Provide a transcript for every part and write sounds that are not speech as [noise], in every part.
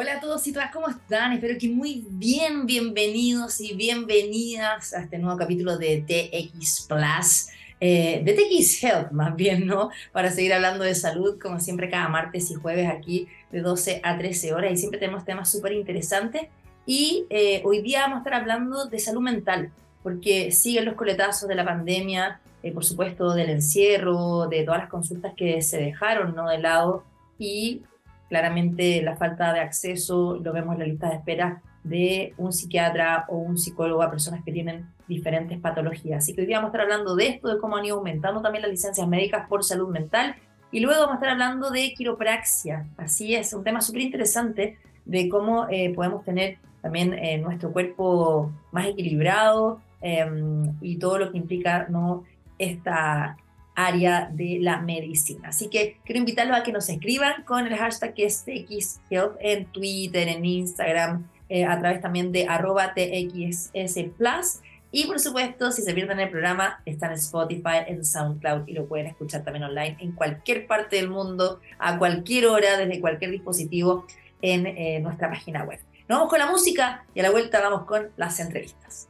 Hola a todos y todas, ¿cómo están? Espero que muy bien, bienvenidos y bienvenidas a este nuevo capítulo de TX Plus, eh, de TX Health más bien, ¿no? Para seguir hablando de salud, como siempre, cada martes y jueves aquí de 12 a 13 horas y siempre tenemos temas súper interesantes. Y eh, hoy día vamos a estar hablando de salud mental, porque siguen los coletazos de la pandemia, eh, por supuesto, del encierro, de todas las consultas que se dejaron, ¿no? De lado y Claramente la falta de acceso lo vemos en la lista de espera de un psiquiatra o un psicólogo a personas que tienen diferentes patologías. Así que hoy día vamos a estar hablando de esto, de cómo han ido aumentando también las licencias médicas por salud mental y luego vamos a estar hablando de quiropraxia. Así es, un tema súper interesante de cómo eh, podemos tener también eh, nuestro cuerpo más equilibrado em, y todo lo que implica ¿no? esta área de la medicina. Así que quiero invitarlos a que nos escriban con el hashtag que es TXHealth en Twitter, en Instagram, eh, a través también de arroba TXS Plus. Y por supuesto, si se pierden el programa, está en Spotify, en SoundCloud y lo pueden escuchar también online en cualquier parte del mundo, a cualquier hora, desde cualquier dispositivo en eh, nuestra página web. Nos vamos con la música y a la vuelta vamos con las entrevistas.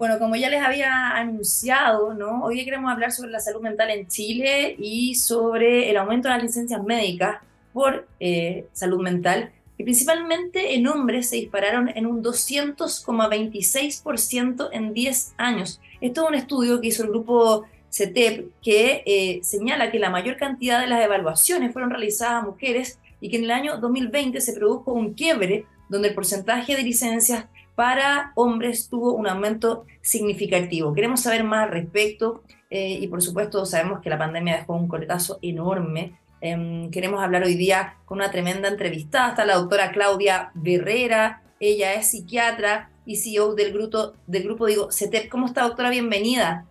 Bueno, como ya les había anunciado, ¿no? hoy queremos hablar sobre la salud mental en Chile y sobre el aumento de las licencias médicas por eh, salud mental, que principalmente en hombres se dispararon en un 200,26% en 10 años. Esto es un estudio que hizo el grupo CETEP que eh, señala que la mayor cantidad de las evaluaciones fueron realizadas a mujeres y que en el año 2020 se produjo un quiebre donde el porcentaje de licencias para hombres tuvo un aumento significativo. Queremos saber más al respecto eh, y por supuesto sabemos que la pandemia dejó un coletazo enorme. Em, queremos hablar hoy día con una tremenda entrevistada. Está la doctora Claudia Herrera, ella es psiquiatra y CEO del grupo, del grupo digo, CETEP. ¿Cómo está doctora? Bienvenida.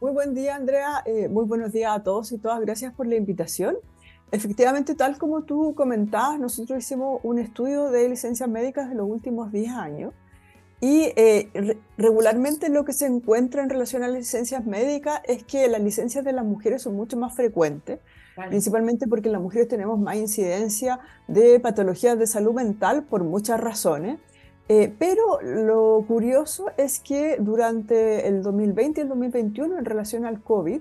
Muy buen día Andrea, eh, muy buenos días a todos y todas. Gracias por la invitación. Efectivamente, tal como tú comentabas, nosotros hicimos un estudio de licencias médicas de los últimos 10 años y eh, regularmente lo que se encuentra en relación a las licencias médicas es que las licencias de las mujeres son mucho más frecuentes, principalmente porque las mujeres tenemos más incidencia de patologías de salud mental por muchas razones. Eh, pero lo curioso es que durante el 2020 y el 2021 en relación al COVID,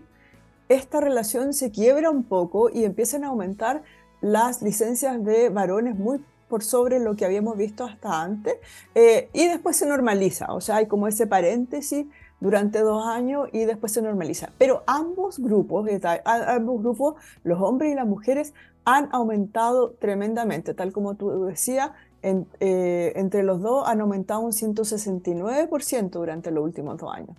esta relación se quiebra un poco y empiezan a aumentar las licencias de varones muy por sobre lo que habíamos visto hasta antes eh, y después se normaliza, o sea, hay como ese paréntesis durante dos años y después se normaliza. Pero ambos grupos, ambos grupos, los hombres y las mujeres, han aumentado tremendamente, tal como tú decías, eh, entre los dos han aumentado un 169% durante los últimos dos años.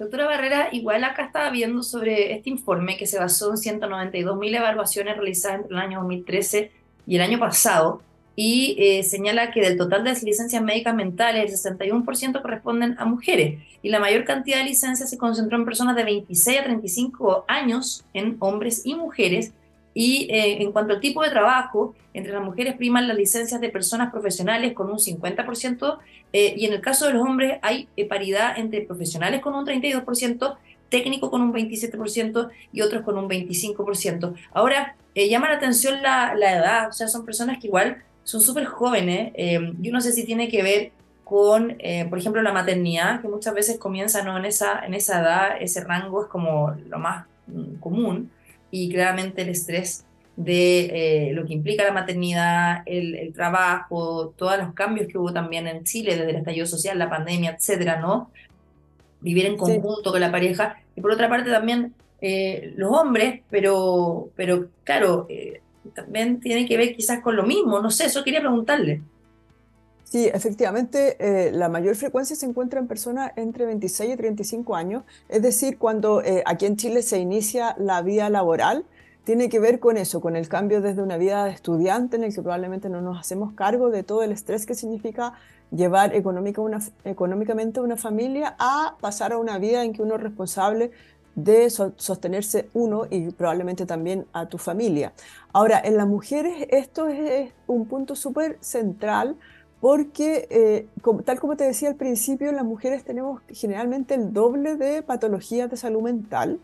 Doctora Barrera, igual acá estaba viendo sobre este informe que se basó en 192.000 evaluaciones realizadas entre el año 2013 y el año pasado y eh, señala que del total de las licencias médicas mentales, el 61% corresponden a mujeres y la mayor cantidad de licencias se concentró en personas de 26 a 35 años, en hombres y mujeres, y eh, en cuanto al tipo de trabajo, entre las mujeres priman las licencias de personas profesionales con un 50%, eh, y en el caso de los hombres hay eh, paridad entre profesionales con un 32%, técnico con un 27% y otros con un 25%. Ahora, llama la atención la, la, edad, o sea, son personas que igual son súper jóvenes. yo no sé si tiene que ver con, por ejemplo, la maternidad, que muchas veces comienza ¿no? en, esa, en esa edad, ese rango es como lo más mm, común y claramente el estrés de eh, lo que implica la maternidad, el, trabajo, todos los cambios que hubo también en Chile desde el estallido social, la pandemia, etcétera, ¿no? Vivir en conjunto con la pareja. Y por otra parte también eh, los hombres, pero, pero claro, eh, también tiene que ver quizás con lo mismo, no sé, eso quería preguntarle. Sí, efectivamente, eh, la mayor frecuencia se encuentra en personas entre 26 y 35 años, es decir, cuando eh, aquí en Chile se inicia la vida laboral, tiene que ver con eso, con el cambio desde una vida de estudiante en el que probablemente no nos hacemos cargo de todo el estrés que significa llevar económica una, económicamente una familia a pasar a una vida en que uno es responsable de sostenerse uno y probablemente también a tu familia. Ahora, en las mujeres esto es un punto súper central porque, eh, tal como te decía al principio, las mujeres tenemos generalmente el doble de patologías de salud mental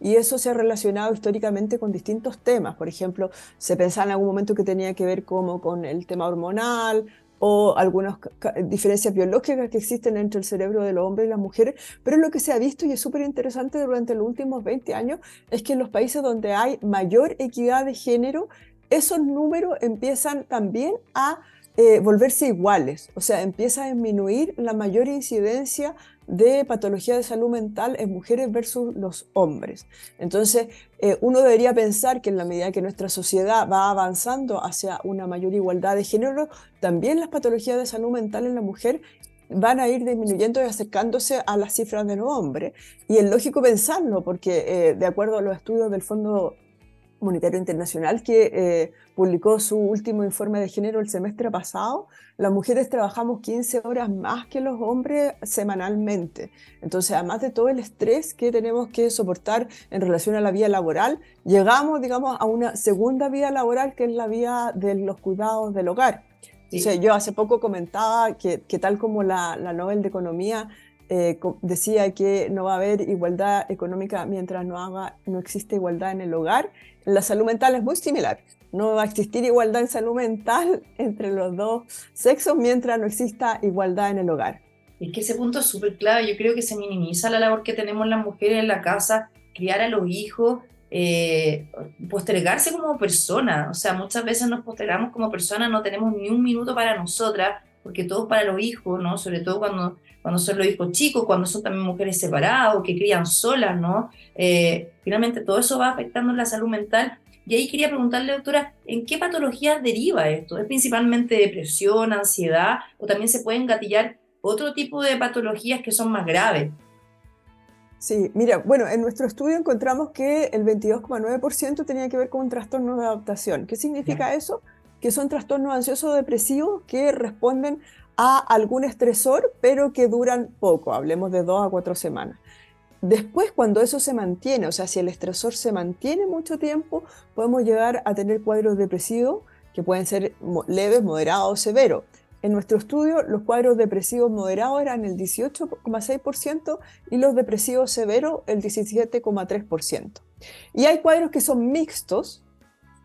y eso se ha relacionado históricamente con distintos temas. Por ejemplo, se pensaba en algún momento que tenía que ver como con el tema hormonal o algunas diferencias biológicas que existen entre el cerebro de los hombres y las mujeres, pero lo que se ha visto y es súper interesante durante los últimos 20 años es que en los países donde hay mayor equidad de género, esos números empiezan también a eh, volverse iguales, o sea, empieza a disminuir la mayor incidencia de patología de salud mental en mujeres versus los hombres. Entonces, eh, uno debería pensar que en la medida que nuestra sociedad va avanzando hacia una mayor igualdad de género, también las patologías de salud mental en la mujer van a ir disminuyendo y acercándose a las cifras de los hombres. Y es lógico pensarlo, porque eh, de acuerdo a los estudios del Fondo Monetario Internacional que eh, publicó su último informe de género el semestre pasado, las mujeres trabajamos 15 horas más que los hombres semanalmente. Entonces, además de todo el estrés que tenemos que soportar en relación a la vida laboral, llegamos, digamos, a una segunda vida laboral que es la vida de los cuidados del hogar. yo hace poco comentaba que, que tal como la, la Nobel de Economía eh, decía que no va a haber igualdad económica mientras no, haga, no existe igualdad en el hogar. La salud mental es muy similar. No va a existir igualdad en salud mental [laughs] entre los dos sexos mientras no exista igualdad en el hogar. Es que ese punto es súper clave. Yo creo que se minimiza la labor que tenemos las mujeres en la casa, criar a los hijos, eh, postergarse como persona. O sea, muchas veces nos postergamos como personas, no tenemos ni un minuto para nosotras, porque todo es para los hijos, ¿no? Sobre todo cuando cuando son los hijos chicos, cuando son también mujeres separadas o que crían solas, ¿no? Eh, finalmente todo eso va afectando la salud mental. Y ahí quería preguntarle, doctora, ¿en qué patologías deriva esto? ¿Es principalmente depresión, ansiedad o también se pueden gatillar otro tipo de patologías que son más graves? Sí, mira, bueno, en nuestro estudio encontramos que el 22,9% tenía que ver con un trastorno de adaptación. ¿Qué significa eso? Que son trastornos ansiosos depresivos que responden a algún estresor, pero que duran poco, hablemos de dos a cuatro semanas. Después, cuando eso se mantiene, o sea, si el estresor se mantiene mucho tiempo, podemos llegar a tener cuadros depresivos que pueden ser leves, moderados o severos. En nuestro estudio, los cuadros depresivos moderados eran el 18,6% y los depresivos severos el 17,3%. Y hay cuadros que son mixtos,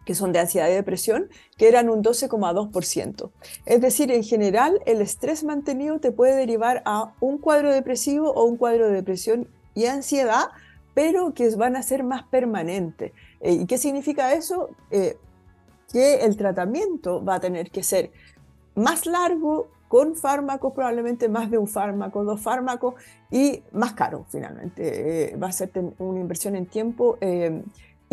que son de ansiedad y depresión, que eran un 12,2%. Es decir, en general, el estrés mantenido te puede derivar a un cuadro depresivo o un cuadro de depresión y ansiedad, pero que van a ser más permanentes. Eh, ¿Y qué significa eso? Eh, que el tratamiento va a tener que ser más largo, con fármacos, probablemente más de un fármaco, dos fármacos, y más caro finalmente. Eh, va a ser una inversión en tiempo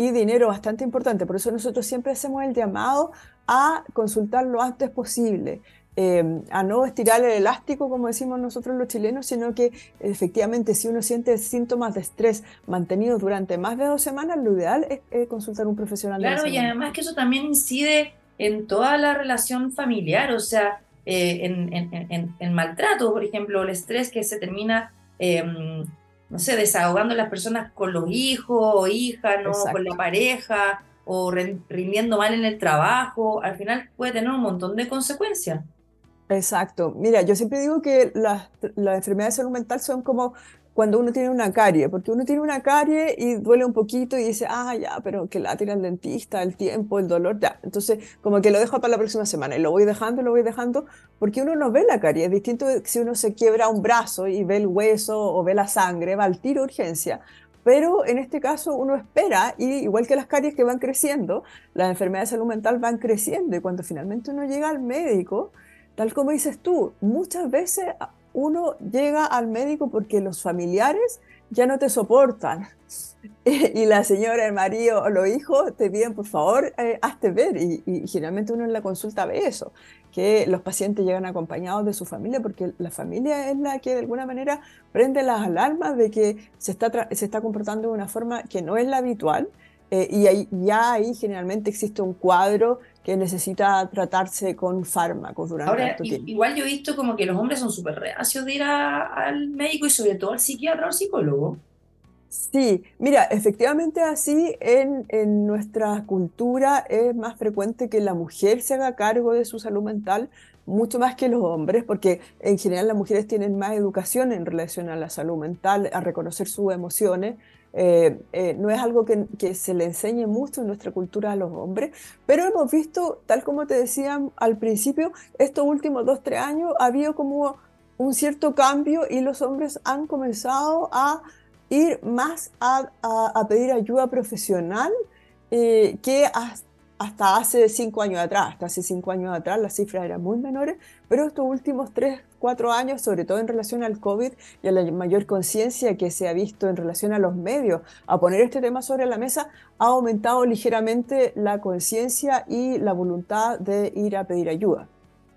y dinero bastante importante. Por eso nosotros siempre hacemos el llamado a consultar lo antes posible. Em, a no estirar el elástico, como decimos nosotros los chilenos, sino que efectivamente si uno siente síntomas de estrés mantenidos durante más de dos semanas, lo ideal es, consultar a un profesional. Claro, y además que eso también incide en toda la relación familiar, o sea, eh, en, en, maltrato, por ejemplo, el estrés que se termina em, no sé, desahogando a las personas con los hijos o hijas, ¿no? con la pareja, o rindiendo mal en el trabajo, al final puede tener un montón de consecuencias. Exacto. Mira, yo siempre digo que las, las enfermedades de salud mental son como cuando uno tiene una carie, porque uno tiene una carie y duele un poquito y dice, ah, ya, pero que la tira el dentista, el tiempo, el dolor, ya. Entonces, como que lo dejo para la próxima semana y lo voy dejando, lo voy dejando, porque uno no ve la carie. Es distinto si uno se quiebra un brazo y ve el hueso o ve la sangre, va al tiro urgencia. Pero en este caso uno espera, y igual que las caries que van creciendo, las enfermedades de salud mental van creciendo y cuando finalmente uno llega al médico, tal como dices tú, muchas veces uno llega al médico porque los familiares ya no te soportan. [laughs] Y la señora, el marido o los hijos te piden, por favor, eh, hazte ver. Y, generalmente uno en la consulta ve eso, que los pacientes llegan acompañados de su familia, porque la familia es la que de alguna manera prende las alarmas de que se está, se está comportando de una forma que no es la habitual. Eh, y ahí, ya ahí generalmente existe un cuadro que necesita tratarse con fármacos durante Ahora, Igual yo he visto como que los hombres son súper reacios de ir al médico y sobre todo al psiquiatra o al psicólogo. Sí, mira, efectivamente así en, en, nuestra cultura es más frecuente que la mujer se haga cargo de su salud mental, mucho más que los hombres, porque en general las mujeres tienen más educación en relación a la salud mental, a reconocer sus emociones, Eh, eh, no es algo que, se le enseñe mucho en nuestra cultura a los hombres, pero hemos visto, tal como te decía al principio, estos últimos dos, tres años ha habido como un cierto cambio y los hombres han comenzado a ir más a, a, pedir ayuda profesional eh, que hasta hasta hace cinco años atrás. Hasta hace cinco años atrás las cifras eran muy menores, pero estos últimos tres, cuatro años, sobre todo en relación al COVID y a la mayor conciencia que se ha visto en relación a los medios, a poner este tema sobre la mesa, ha aumentado ligeramente la conciencia y la voluntad de ir a pedir ayuda.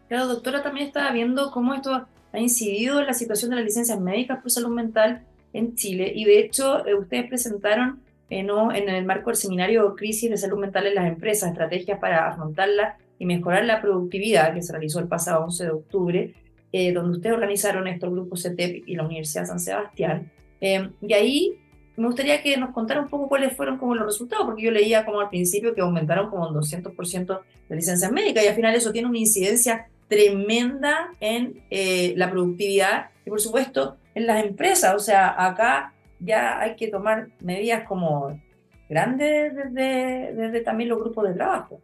Claro, doctora, también estaba viendo cómo esto ha incidido en la situación de las licencias médicas por salud mental en Chile y de hecho eh, ustedes presentaron en el marco del seminario Crisis de Salud Mental en las Empresas, Estrategias para afrontarla y mejorar la productividad, que se realizó el pasado 11 de octubre, eh, donde ustedes organizaron estos grupos CETEP y la Universidad San Sebastián. Eh, y ahí me gustaría que nos contara un poco cuáles fueron como los resultados, porque yo leía como al principio que aumentaron como un 200% de licencias médicas y al final eso tiene una incidencia tremenda en eh, la productividad y por supuesto en las empresas. O sea, acá ya hay que tomar medidas como grandes desde, desde también los grupos de trabajo.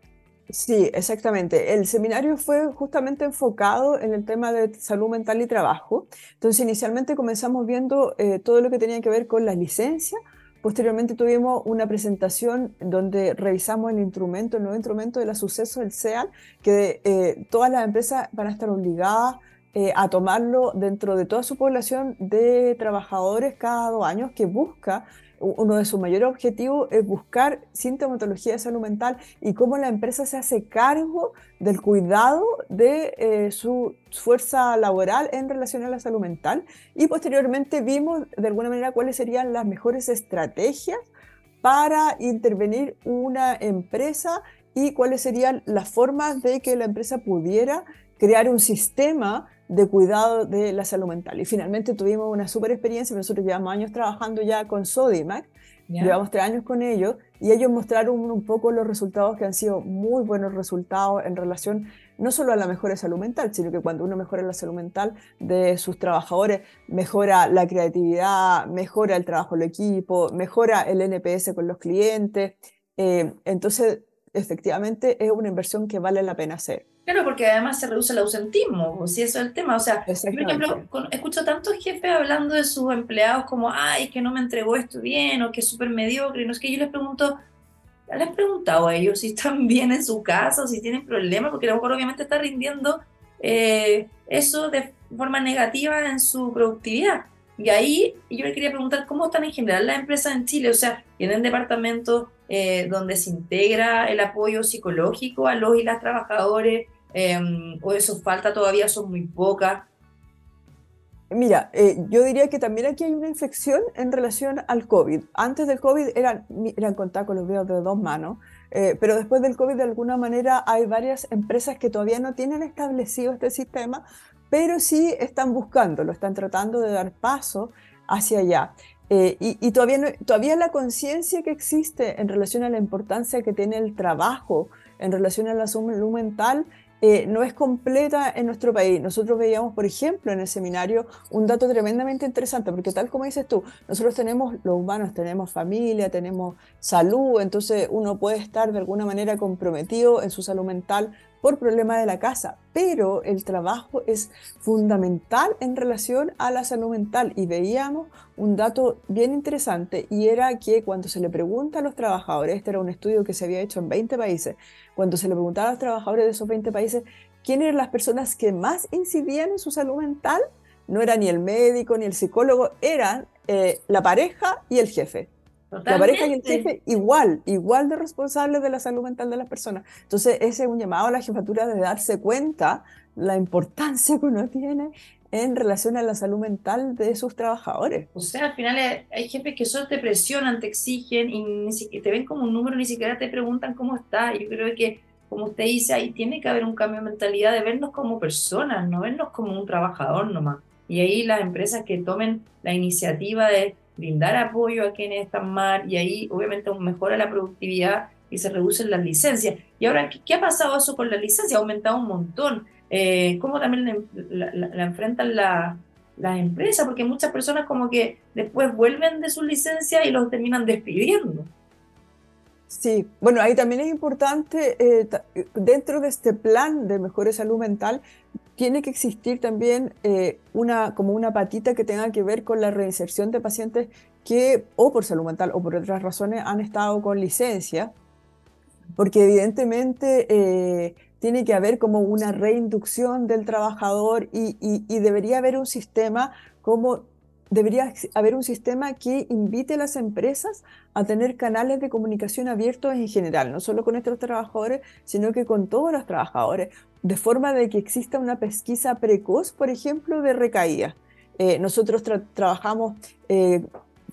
Sí, exactamente. El seminario fue justamente enfocado en el tema de salud mental y trabajo. Entonces, inicialmente comenzamos viendo eh, todo lo que tenía que ver con las licencias. Posteriormente tuvimos una presentación donde revisamos el instrumento, el nuevo instrumento de la suceso del SEAL, que eh, todas las empresas van a estar obligadas eh, a tomarlo dentro de toda su población de trabajadores cada dos años que busca, uno de sus mayores objetivos es buscar sintomatología de salud mental y cómo la empresa se hace cargo del cuidado de eh, su fuerza laboral en relación a la salud mental. Y posteriormente vimos de alguna manera cuáles serían las mejores estrategias para intervenir una empresa y cuáles serían las formas de que la empresa pudiera crear un sistema de cuidado de la salud mental. Y finalmente tuvimos una super experiencia, nosotros llevamos años trabajando ya con Sodimac, llevamos tres años con ellos, y ellos mostraron un poco los resultados que han sido muy buenos resultados en relación no solo a la mejora de salud mental, sino que cuando uno mejora la salud mental de sus trabajadores, mejora la creatividad, mejora el trabajo en equipo, mejora el NPS con los clientes. Eh, entonces, efectivamente, es una inversión que vale la pena hacer. Claro, porque además se reduce el ausentismo, si eso es el tema. O sea, por ejemplo, escucho tantos jefes hablando de sus empleados como, ay, que no me entregó esto bien, o que es súper mediocre, no es que yo les pregunto, ¿les he preguntado a ellos si están [laughs] bien en su casa o si tienen problemas? Porque a lo mejor obviamente está rindiendo eh, eso de forma negativa en su productividad. Y ahí yo le quería preguntar cómo están en general las empresas en Chile, o sea, tienen departamentos eh, donde se integra el apoyo psicológico a los y las trabajadores, Em, o eso falta todavía, son muy pocas. Mira, eh, yo diría que también aquí hay una inflexión en relación al COVID. Antes del COVID eran, eran contar con los dedos de dos manos, eh, pero después del COVID de alguna manera hay varias empresas que todavía no tienen establecido este sistema, pero sí están buscando, lo están tratando de dar paso hacia allá. Eh, y, todavía, todavía la conciencia que existe en relación a la importancia que tiene el trabajo, en relación a la salud mental, eh, no es completa en nuestro país. Nosotros veíamos, por ejemplo, en el seminario un dato tremendamente interesante, porque tal como dices tú, nosotros tenemos, los humanos tenemos familia, tenemos salud, entonces uno puede estar de alguna manera comprometido en su salud mental por problemas de la casa, pero el trabajo es fundamental en relación a la salud mental y veíamos un dato bien interesante y era que cuando se le pregunta a los trabajadores, este era un estudio que se había hecho en 20 países, cuando se le preguntaba a los trabajadores de esos 20 países quiénes eran las personas que más incidían en su salud mental, no era ni el médico ni el psicólogo, eran eh, la pareja y el jefe. La pareja y el jefe igual, igual de responsables de la salud mental de las personas. Entonces, ese es un llamado a la jefatura de darse cuenta la importancia que uno tiene en relación a la salud mental de sus trabajadores. O sea, al final hay jefes que solo te presionan, te exigen y ni siquiera, te ven como un número, ni siquiera te preguntan cómo está. Yo creo que, como usted dice, ahí tiene que haber un cambio de mentalidad de vernos como personas, no vernos como un trabajador nomás. Y ahí las empresas que tomen la iniciativa de brindar apoyo a quienes están mal y ahí obviamente mejora la productividad y se reducen las licencias. Y ahora, ¿qué, ha pasado eso con la licencia? Ha aumentado un montón. Eh, ¿Cómo también la, enfrentan la, las empresas, porque muchas personas como que después vuelven de su licencia y los terminan despidiendo. Sí, bueno, ahí también es importante, eh, dentro de este plan de mejora salud mental, tiene que existir también eh, una, como una patita que tenga que ver con la reinserción de pacientes que o por salud mental o por otras razones han estado con licencia, porque evidentemente eh, tiene que haber como una reinducción del trabajador y, y, debería haber un sistema como debería haber un sistema que invite a las empresas a tener canales de comunicación abiertos en general, no solo con estos trabajadores, sino que con todos los trabajadores, de forma de que exista una pesquisa precoz, por ejemplo, de recaída. Eh, nosotros trabajamos eh,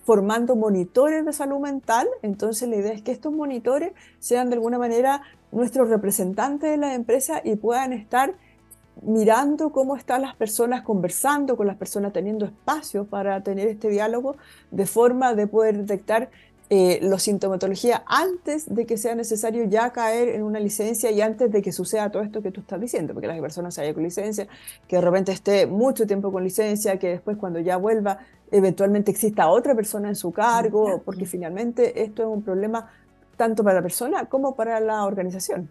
formando monitores de salud mental, entonces la idea es que estos monitores sean de alguna manera nuestros representantes de la empresa y puedan estar mirando cómo están las personas conversando con las personas, teniendo espacio para tener este diálogo, de forma de poder detectar eh, la sintomatología antes de que sea necesario ya caer en una licencia y antes de que suceda todo esto que tú estás diciendo, porque las personas se vayan con licencia, que de repente esté mucho tiempo con licencia, que después cuando ya vuelva eventualmente exista otra persona en su cargo, porque finalmente esto es un problema tanto para la persona como para la organización.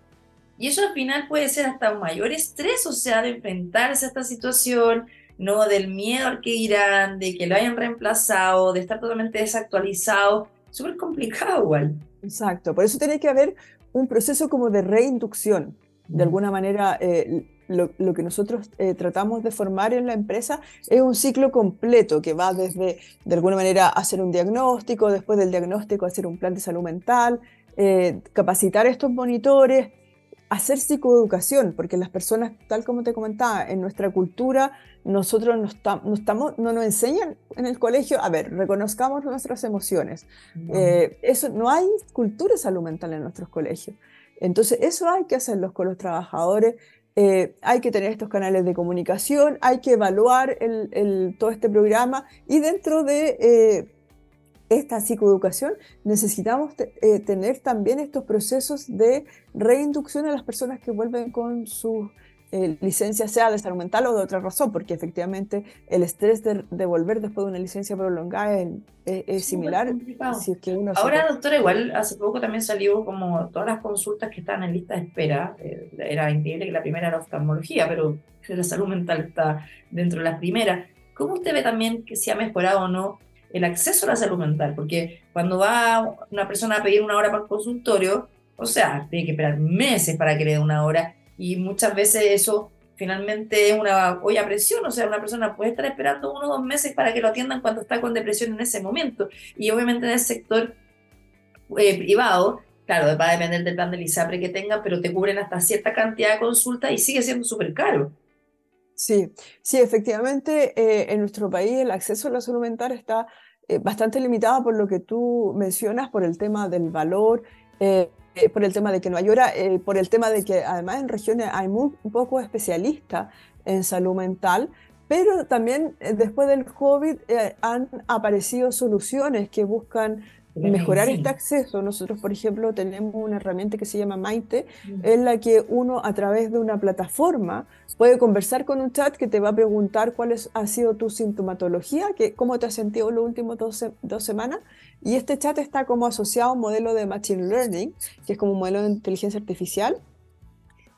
Y eso al final puede ser hasta un mayor estrés, o sea, de enfrentarse a esta situación, no del miedo al que irán, de que lo hayan reemplazado, de estar totalmente desactualizado súper complicado igual. Exacto, por eso tiene que haber un proceso como de reinducción. De alguna manera, eh, lo, que nosotros eh, tratamos de formar en la empresa es un ciclo completo que va desde, de alguna manera, hacer un diagnóstico, después del diagnóstico hacer un plan de salud mental, eh, capacitar estos monitores, hacer psicoeducación, porque las personas, tal como te comentaba, en nuestra cultura, nosotros no, estamos, no nos enseñan en el colegio, a ver, reconozcamos nuestras emociones. Eh, eso, no hay cultura de salud mental en nuestros colegios. Entonces, eso hay que hacerlo con los trabajadores, eh, hay que tener estos canales de comunicación, hay que evaluar el, todo este programa y dentro de eh, esta psicoeducación, necesitamos eh, tener también estos procesos de reinducción a las personas que vuelven con su eh, licencia, sea de salud mental o de otra razón, porque efectivamente el estrés de, volver después de una licencia prolongada es, similar. Ahora, doctora, igual hace poco también salió como todas las consultas que están en lista de espera. Eh, era increíble que la primera era oftalmología, pero la salud mental está dentro de las primeras. ¿Cómo usted ve también que se ha mejorado o no el acceso a la salud mental, porque cuando va una persona a pedir una hora para el consultorio, o sea, tiene que esperar meses para que le dé una hora y muchas veces eso finalmente es una olla presión, o sea, una persona puede estar esperando uno o dos meses para que lo atiendan cuando está con depresión en ese momento. Y obviamente en el sector eh, privado, claro, va a depender del plan del ISAPRE que tenga, pero te cubren hasta cierta cantidad de consultas y sigue siendo súper caro. Sí, sí, efectivamente, eh, en nuestro país el acceso a la salud mental está eh, bastante limitado por lo que tú mencionas, por el tema del valor, eh, por el tema de que no hay hora, por el tema de que además en regiones hay muy poco especialistas en salud mental, pero también después del COVID han aparecido soluciones que buscan mejorar este acceso. Nosotros, por ejemplo, tenemos una herramienta que se llama Maite, en la que uno a través de una plataforma puede conversar con un chat que te va a preguntar cuál es, ha sido tu sintomatología, que, cómo te has sentido las últimas dos, dos semanas. Y este chat está como asociado a un modelo de Machine Learning, que es como un modelo de inteligencia artificial.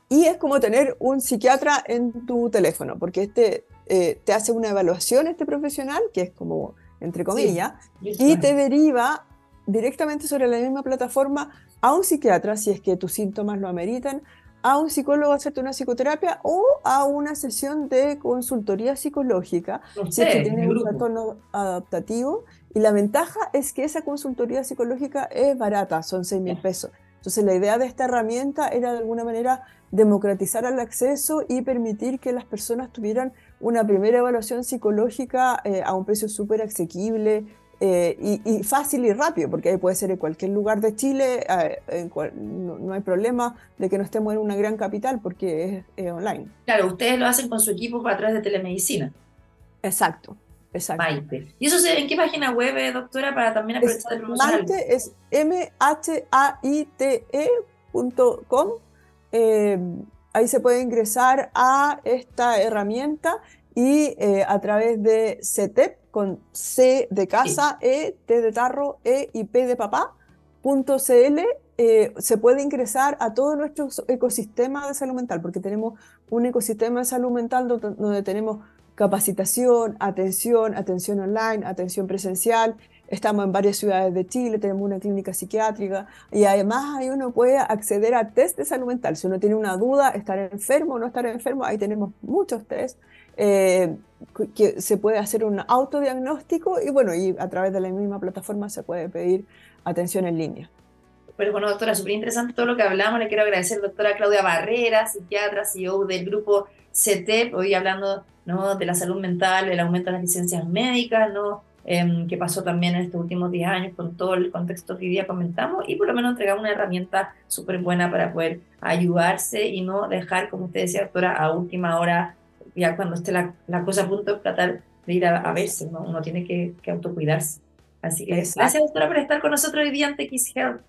Y es como tener un psiquiatra en tu teléfono, porque este eh, te hace una evaluación, este profesional, que es como entre comillas, y te deriva directamente sobre la misma plataforma a un psiquiatra si es que tus síntomas lo ameritan, a un psicólogo a hacerte una psicoterapia o a una sesión de consultoría psicológica si es que tienes un trastorno adaptativo. Y la ventaja es que esa consultoría psicológica es barata, son 6 mil pesos. Entonces la idea de esta herramienta era de alguna manera democratizar el acceso y permitir que las personas tuvieran una primera evaluación psicológica eh, a un precio súper asequible, eh, y, fácil y rápido, porque ahí puede ser en cualquier lugar de Chile, eh, no, hay problema de que no estemos en una gran capital porque es online. Claro, ustedes lo hacen con su equipo para atrás de telemedicina. Exacto, exacto. Maite. ¿Y eso en qué página web, eh, doctora, para también aprovechar de promocionar? Maite es m-h-a-i-t-e.com. ahí se puede ingresar a esta herramienta y eh, a través de CETEP, con C de casa, E, T de tarro, E y P de papá, punto CL, eh, se puede ingresar a todo nuestro ecosistema de salud mental, porque tenemos un ecosistema de salud mental donde, tenemos capacitación, atención, atención online, atención presencial. Estamos en varias ciudades de Chile, tenemos una clínica psiquiátrica y además ahí uno puede acceder a test de salud mental. Si uno tiene una duda, estar enfermo o no estar enfermo, ahí tenemos muchos test eh, que se puede hacer un autodiagnóstico y bueno, y a través de la misma plataforma se puede pedir atención en línea. Pero bueno, doctora, súper interesante todo lo que hablamos. Le quiero agradecer doctora Claudia Barrera, psiquiatra, CEO del grupo CETEP, hoy hablando ¿no? de la salud mental, el aumento de las licencias médicas, ¿no? Eh, que pasó también en estos últimos 10 años con todo el contexto que hoy día comentamos y por lo menos entregar una herramienta súper buena para poder ayudarse y no dejar, como usted decía, doctora, a última hora ya cuando esté la, la cosa a punto de tratar de ir a, verse, ¿no? uno tiene que, que autocuidarse. Así que gracias, doctora, por estar con nosotros hoy día en TX Health.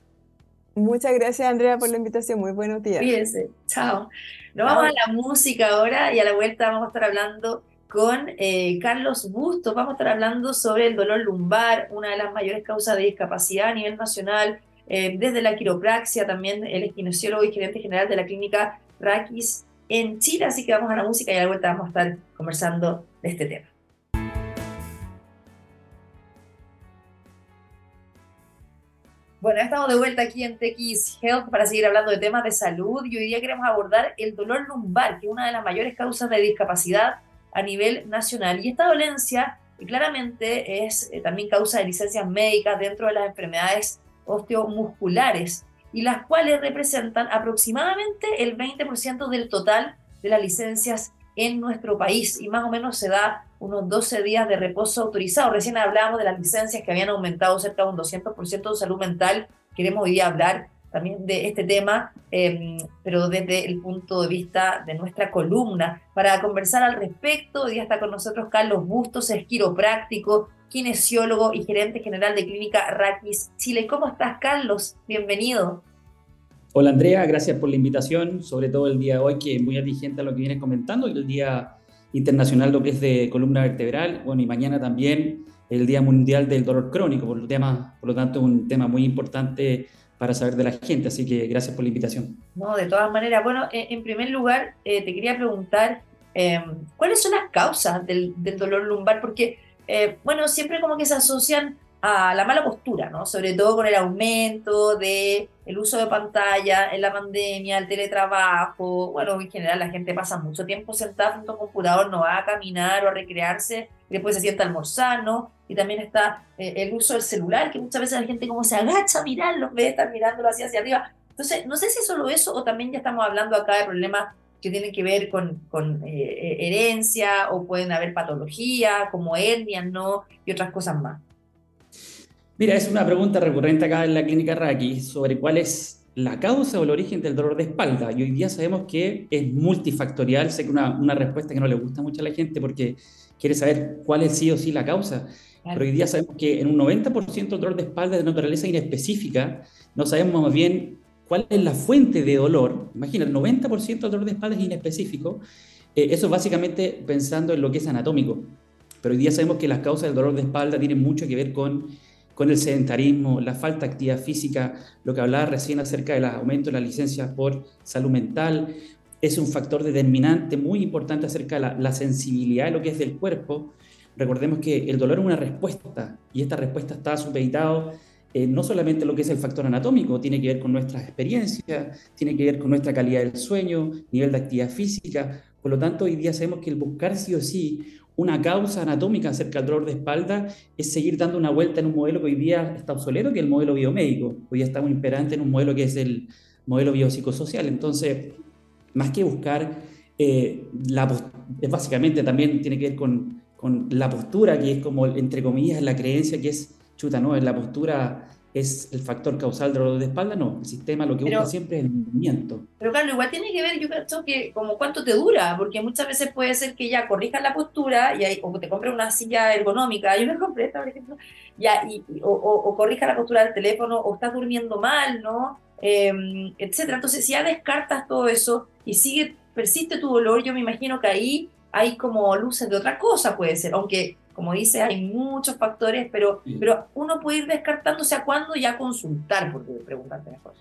Muchas gracias, Andrea, por la invitación. Muy buenos días. Fíjense, chao. Nos vamos a la música ahora y a la vuelta vamos a estar hablando con eh, Carlos Bustos. Vamos a estar hablando sobre el dolor lumbar, una de las mayores causas de discapacidad a nivel nacional, eh, desde la quiropraxia, también el esquinesiólogo y gerente general de la clínica Rakis en Chile, así que vamos a la música y a la vuelta vamos a estar conversando de este tema. Bueno, estamos de vuelta aquí en TX Health para seguir hablando de temas de salud y hoy día queremos abordar el dolor lumbar, que es una de las mayores causas de discapacidad a nivel nacional. Y esta dolencia claramente es eh, también causa de licencias médicas dentro de las enfermedades osteomusculares y las cuales representan aproximadamente el 20% del total de las licencias en nuestro país y más o menos se da unos 12 días de reposo autorizado. Recién hablábamos de las licencias que habían aumentado cerca de un 200% de salud mental. Queremos hoy día hablar también de este tema, em, pero desde el punto de vista de nuestra columna. Para conversar al respecto, hoy está con nosotros Carlos Bustos, es quiropráctico, kinesiólogo y gerente general de Clínica Raquis Chile. ¿Cómo estás, Carlos? Bienvenido. Hola, Andrea, gracias por la invitación, sobre todo el día de hoy, que es muy atingente a lo que vienes comentando, y el Día Internacional, lo que es de columna vertebral, bueno, y mañana también el Día Mundial del Dolor Crónico, por lo, tema, por lo tanto, un tema muy importante para saber de la gente, así que gracias por la invitación. No, de todas maneras, bueno, en primer lugar, eh, te quería preguntar, em, ¿cuáles son las causas del, del dolor lumbar? Porque eh, bueno, siempre como que se asocian a la mala postura, ¿no? Sobre todo con el aumento del el uso de pantalla en la pandemia, el teletrabajo, bueno, en general la gente pasa mucho tiempo sentada frente a un computador, no va a caminar o a recrearse, y después se sienta a almorzar, ¿no? Y también está eh, el uso del celular, que muchas veces la gente como se agacha a mirarlo, de estar mirándolo hacia, hacia arriba. Entonces, no sé si es solo eso o también ya estamos hablando acá de problemas que tienen que ver con, con eh, eh, herencia o pueden haber patologías como hernias, ¿no? Y otras cosas más. Mira, es una pregunta recurrente acá en la clínica Raki sobre cuál es la causa o el origen del dolor de espalda. Y hoy día sabemos que es multifactorial. Sé que una, una respuesta que no le gusta mucho a la gente porque quiere saber cuál es sí o sí la causa. Pero hoy día sabemos que en un 90% del dolor de espalda de naturaleza inespecífica, no sabemos más bien cuál es la fuente de dolor. Imagina, el 90% del dolor de espalda es inespecífico. Eh, eso es básicamente pensando en lo que es anatómico. Pero hoy día sabemos que las causas del dolor de espalda tienen mucho que ver con, con el sedentarismo, la falta de actividad física, lo que hablaba recién acerca del aumento de las licencias por salud mental. Es un factor determinante muy importante acerca de la, sensibilidad de lo que es del cuerpo. Recordemos que el dolor es una respuesta y esta respuesta está supeditada eh, no solamente lo que es el factor anatómico, tiene que ver con nuestras experiencias, tiene que ver con nuestra calidad del sueño, nivel de actividad física. Por lo tanto, hoy día sabemos que el buscar sí o sí una causa anatómica acerca del dolor de espalda es seguir dando una vuelta en un modelo que hoy día está obsoleto, que es el modelo biomédico. Hoy día estamos imperante en un modelo que es el modelo biopsicosocial. Entonces, más que buscar, eh, la, básicamente también tiene que ver con, con la postura, que es como, entre comillas, la creencia que es chuta, no, en la postura es el factor causal del dolor de espalda, no, el sistema lo que busca siempre es el movimiento. Pero claro, igual tiene que ver, yo creo que como cuánto te dura, porque muchas veces puede ser que ya corrijas la postura y hay, o te compres una silla ergonómica, yo me compré esta, por ejemplo, ya, y, o, o, corrija la postura del teléfono, o estás durmiendo mal, ¿no? Eh, etcétera. Entonces, si ya descartas todo eso y sigue, persiste tu dolor, yo me imagino que ahí hay como luces de otra cosa, puede ser, aunque como dice, hay muchos factores, pero, pero uno puede ir descartándose a cuándo ya consultar, porque preguntarte mejor.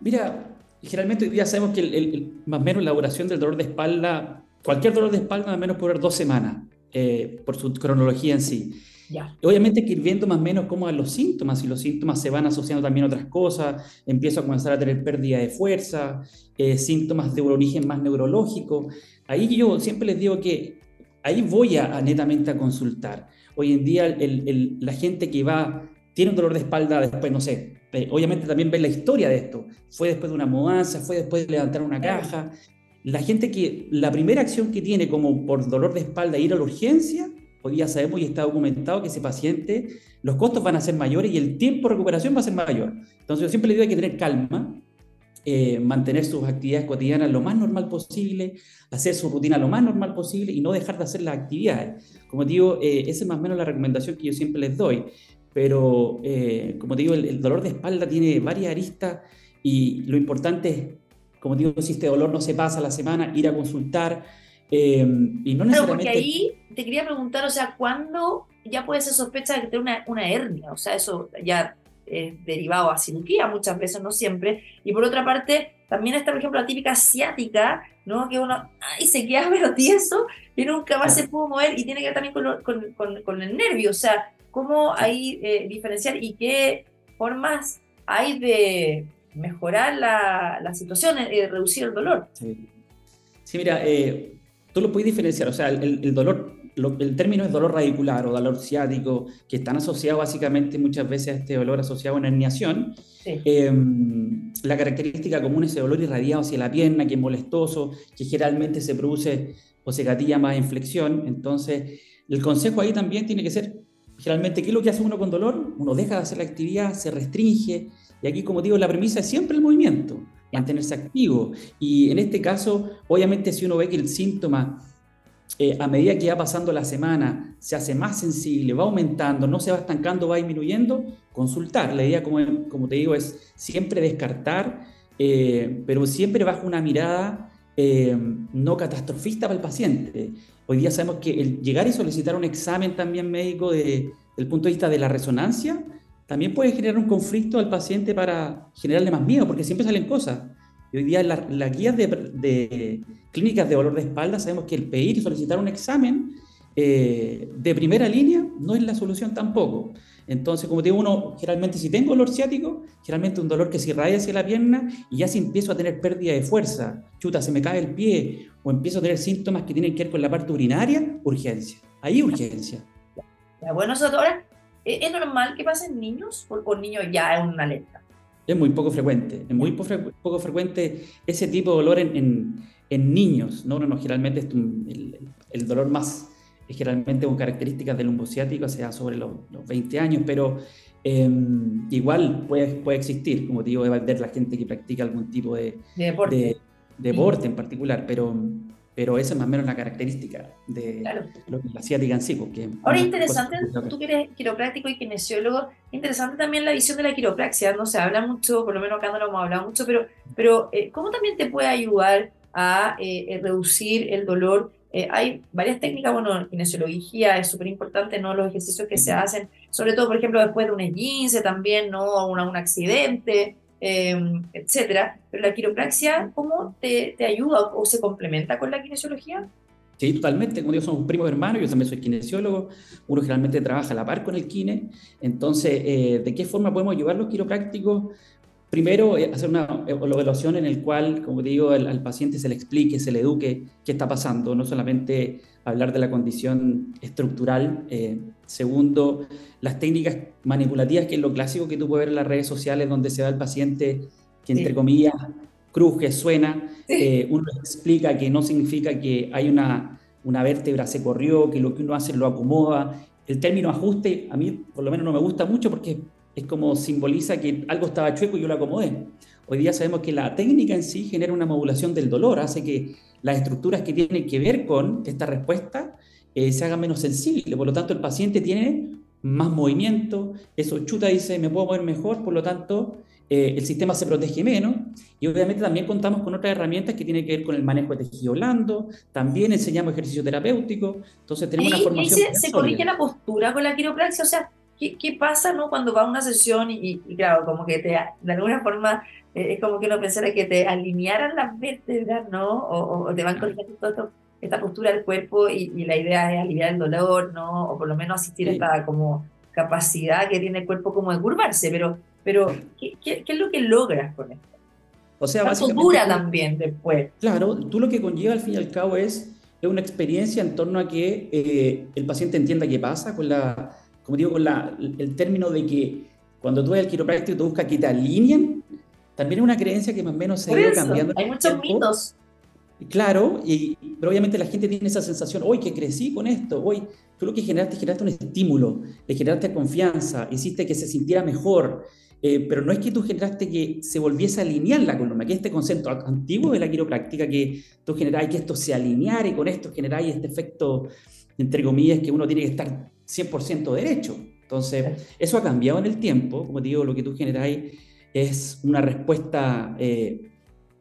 Mira, generalmente hoy día sabemos que el, más o menos la duración del dolor de espalda, cualquier dolor de espalda más o menos puede durar dos semanas, eh, por su cronología en sí. Ya. Obviamente hay que ir viendo más o menos cómo van los síntomas, y los síntomas se van asociando también a otras cosas, empiezo a comenzar a tener pérdida de fuerza, eh, síntomas de un origen más neurológico. Ahí yo siempre les digo que ahí voy a, netamente a consultar. Hoy en día la gente que va, tiene un dolor de espalda después, no sé, eh, obviamente también ve la historia de esto. Fue después de una mudanza, fue después de levantar una caja. La gente que, la primera acción que tiene como por dolor de espalda ir a la urgencia, hoy día sabemos y está documentado que ese paciente, los costos van a ser mayores y el tiempo de recuperación va a ser mayor. Entonces yo siempre le digo que hay que tener calma, eh, mantener sus actividades cotidianas lo más normal posible, hacer su rutina lo más normal posible y no dejar de hacer las actividades. Como digo, eh, esa es más o menos la recomendación que yo siempre les doy. Pero, eh, como digo, el, dolor de espalda tiene varias aristas y lo importante es, como digo, si este dolor no se pasa a la semana, ir a consultar. y no necesariamente... porque ahí te quería preguntar, o sea, ¿cuándo ya puede ser sospecha de que tiene una, una hernia? O sea, eso ya derivado a cirugía muchas veces, no siempre. Y por otra parte, también está, por ejemplo, la típica asiática, ¿no? Que uno, ay, se queda [laughs] pero tieso y nunca más se pudo mover y tiene que ver también con, con, con, el nervio, o sea, cómo hay eh, diferenciar y qué formas hay de mejorar la, la situación de reducir el dolor. Sí, mira, eh, tú lo puedes diferenciar, o sea, el dolor el término es dolor radicular o dolor ciático, que están asociados básicamente muchas veces a este dolor asociado a una herniación. Em, la característica común es el dolor irradiado hacia la pierna, que es molestoso, que generalmente se produce o se gatilla más en flexión. Entonces, el consejo ahí también tiene que ser, generalmente, ¿qué es lo que hace uno con dolor? Uno deja de hacer la actividad, se restringe, y aquí, como digo, la premisa es siempre el movimiento, mantenerse activo. Y en este caso, obviamente, si uno ve que el síntoma eh, a medida que va pasando la semana, se hace más sensible, va aumentando, no se va estancando, va disminuyendo, consultar. La idea, como, como te digo, es siempre descartar, eh, pero siempre bajo una mirada eh, no catastrofista para el paciente. Hoy día sabemos que el llegar y solicitar un examen también médico desde el punto de vista de la resonancia, también puede generar un conflicto al paciente para generarle más miedo, porque siempre salen cosas. Y hoy día las la guías de, clínicas de dolor de espalda sabemos que el pedir y solicitar un examen eh, de primera línea no es la solución tampoco. Entonces, como te digo, uno generalmente si tengo dolor ciático, generalmente un dolor que se irradia hacia la pierna y ya si empiezo a tener pérdida de fuerza, chuta, se me cae el pie o empiezo a tener síntomas que tienen que ver con la parte urinaria, urgencia. Ahí urgencia. Bueno, eso ahora, ¿es normal que pasen niños o con niños ya es una alerta? Es muy poco frecuente, es muy poco frecuente ese tipo de dolor en, en, niños, ¿no? no, generalmente el, el, dolor más es generalmente con características del lumbociático, o sea, sobre los, 20 años, pero em, igual puede, puede existir, como te digo, debe haber la gente que practica algún tipo de, de deporte en particular, pero pero esa es más o menos la característica de la asiática en sí. Porque Ahora, interesante, tú que eres quiropráctico y kinesiólogo, interesante también la visión de la quiropraxia, no se habla mucho, por lo menos acá no lo hemos hablado mucho, pero, pero eh, ¿cómo también te puede ayudar a eh, eh, reducir el dolor? hay varias técnicas, bueno, kinesiología es súper importante, ¿no? Los ejercicios que se hacen, sobre todo, por ejemplo, después de un esguince también, ¿no? Un, un accidente, Em, etcétera. Pero la quiropraxia, ¿cómo te, te, ayuda o se complementa con la kinesiología? Sí, totalmente. Como digo, somos primos hermanos, yo también soy kinesiólogo, uno generalmente trabaja a la par con el kine. Entonces, eh, ¿de qué forma podemos ayudar los quiroprácticos? Primero, eh, hacer una evaluación en el cual, como digo, al, paciente se le explique, se le eduque qué está pasando, no solamente hablar de la condición estructural. Eh, segundo, las técnicas manipulativas, que es lo clásico que tú puedes ver en las redes sociales, donde se va el paciente que, entre comillas, cruje, suena. Eh, uno explica que no significa que hay una, una vértebra se corrió, que lo que uno hace lo acomoda. El término ajuste, a mí por lo menos no me gusta mucho porque es como simboliza que algo estaba chueco y yo lo acomodé. Hoy día sabemos que la técnica en sí genera una modulación del dolor, hace que las estructuras que tienen que ver con esta respuesta eh, se hagan menos sensibles. Por lo tanto, el paciente tiene más movimiento, eso chuta dice, me puedo mover mejor, por lo tanto, eh, el sistema se protege menos y obviamente también contamos con otras herramientas que tienen que ver con el manejo de tejido blando, también enseñamos ejercicio terapéutico, entonces tenemos una formación... ¿Y se, se corrige la postura con la quiropraxia? O sea, ¿qué, qué pasa ¿no? cuando va a una sesión y, claro, como que te, de alguna forma eh, es como que uno pensara que te alinearan las vértebras, ¿no? O, te van corrigiendo todo esta postura del cuerpo y, la idea es aliviar el dolor, ¿no? O por lo menos asistir a esta como capacidad que tiene el cuerpo como de curvarse, pero pero, ¿qué, qué, es lo que logras con esto? O sea, básicamente, dura también después. Claro, tú lo que conlleva al fin y al cabo es, es una experiencia en torno a que eh, el paciente entienda qué pasa, con la, como digo, con la, el término de que cuando tú vas al quiropráctico tú buscas que te alineen, también es una creencia que más o menos se ha ido cambiando. Hay muchos mitos. Claro, y, pero obviamente la gente tiene esa sensación, hoy que crecí con esto, hoy tú lo que generaste, generaste un estímulo, le generaste confianza, hiciste que se sintiera mejor, eh, pero no es que tú generaste que se volviese a alinear la columna, que este concepto antiguo de la quiropráctica, que tú generáis que esto se alineara y con esto generáis este efecto, entre comillas, que uno tiene que estar 100% derecho. Entonces, eso ha cambiado en el tiempo, como te digo, lo que tú generáis es una respuesta eh,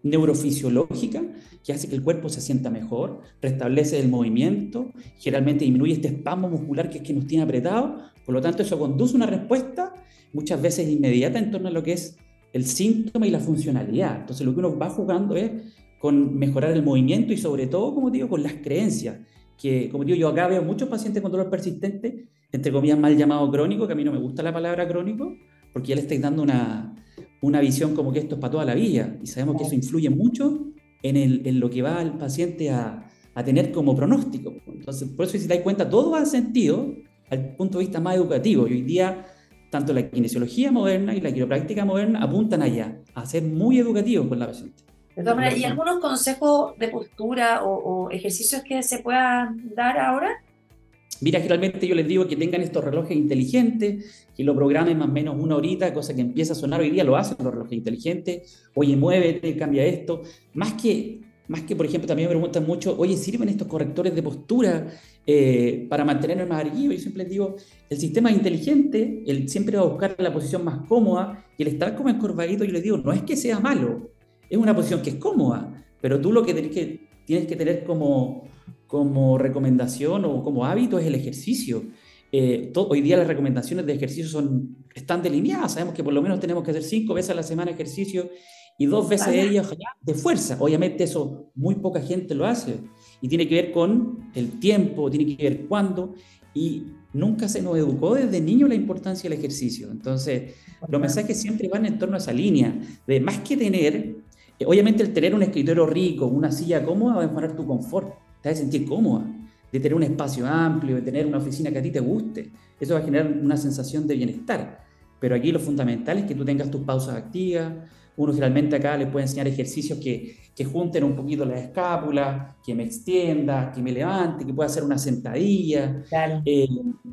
neurofisiológica que hace que el cuerpo se sienta mejor, restablece el movimiento, generalmente disminuye este espasmo muscular que es que nos tiene apretado, por lo tanto eso conduce a una respuesta muchas veces inmediata en torno a lo que es el síntoma y la funcionalidad. Entonces lo que uno va jugando es con mejorar el movimiento y sobre todo, como digo, con las creencias. Que, como digo, yo acá veo muchos pacientes con dolor persistente, entre comillas mal llamado crónico, que a mí no me gusta la palabra crónico, porque ya le estáis dando una, una visión como que esto es para toda la vida. Y sabemos que eso influye mucho en, el, en lo que va el paciente a, a, tener como pronóstico. Entonces, por eso si te das cuenta, todo va sentido al punto de vista más educativo. Y hoy día tanto la kinesiología moderna y la quiropráctica moderna apuntan allá, a ser muy educativos con la paciente. ¿Y algunos consejos de postura o, ejercicios que se puedan dar ahora? Mira, generalmente yo les digo que tengan estos relojes inteligentes, que lo programen más o menos una horita, cosa que empieza a sonar hoy día, lo hacen los relojes inteligentes, oye, muévete, cambia esto. Más que, más que, por ejemplo, también me preguntan mucho, oye, ¿sirven estos correctores de postura? Eh, para mantenerme más erguido. Yo siempre les digo, el sistema inteligente, él siempre va a buscar la posición más cómoda y el estar como encorvadito, yo les digo, no es que sea malo, es una posición que es cómoda, pero tú lo que tienes que, tienes que tener como, como recomendación o como hábito es el ejercicio. Eh, hoy día las recomendaciones de ejercicio son, están delineadas, sabemos que por lo menos tenemos que hacer cinco veces a la semana ejercicio y dos veces de ellas de fuerza. Obviamente eso muy poca gente lo hace y tiene que ver con el tiempo, tiene que ver cuándo, y nunca se nos educó desde niño la importancia del ejercicio. Entonces, los mensajes siempre van en torno a esa línea, de más que tener, obviamente el tener un escritorio rico, una silla cómoda, va a mejorar tu confort, te vas a sentir cómoda, de tener un espacio amplio, de tener una oficina que a ti te guste, eso va a generar una sensación de bienestar. Pero aquí lo fundamental es que tú tengas tus pausas activas, uno generalmente acá les puede enseñar ejercicios que, que junten un poquito la escápula, que me extienda, que me levante, que pueda hacer una sentadilla. Eh,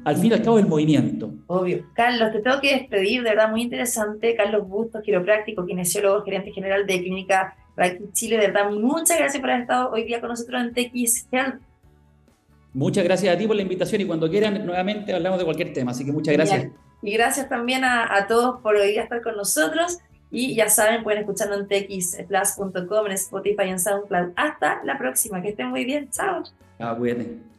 al fin y al cabo, el movimiento. Obvio. Carlos, te tengo que despedir, de verdad, muy interesante. Carlos Bustos, quiropráctico, kinesiólogo, gerente general de Clínica Chile, de verdad, muchas gracias por haber estado hoy día con nosotros en TX Health. Muchas gracias a ti por la invitación y cuando quieran nuevamente hablamos de cualquier tema, así que muchas gracias. Y gracias también a, a todos por hoy día estar con nosotros. Y ya saben, pueden escucharlo en txplus.com, en Spotify, en SoundCloud. Hasta la próxima, que estén muy bien. Chao. Chao, cuídate.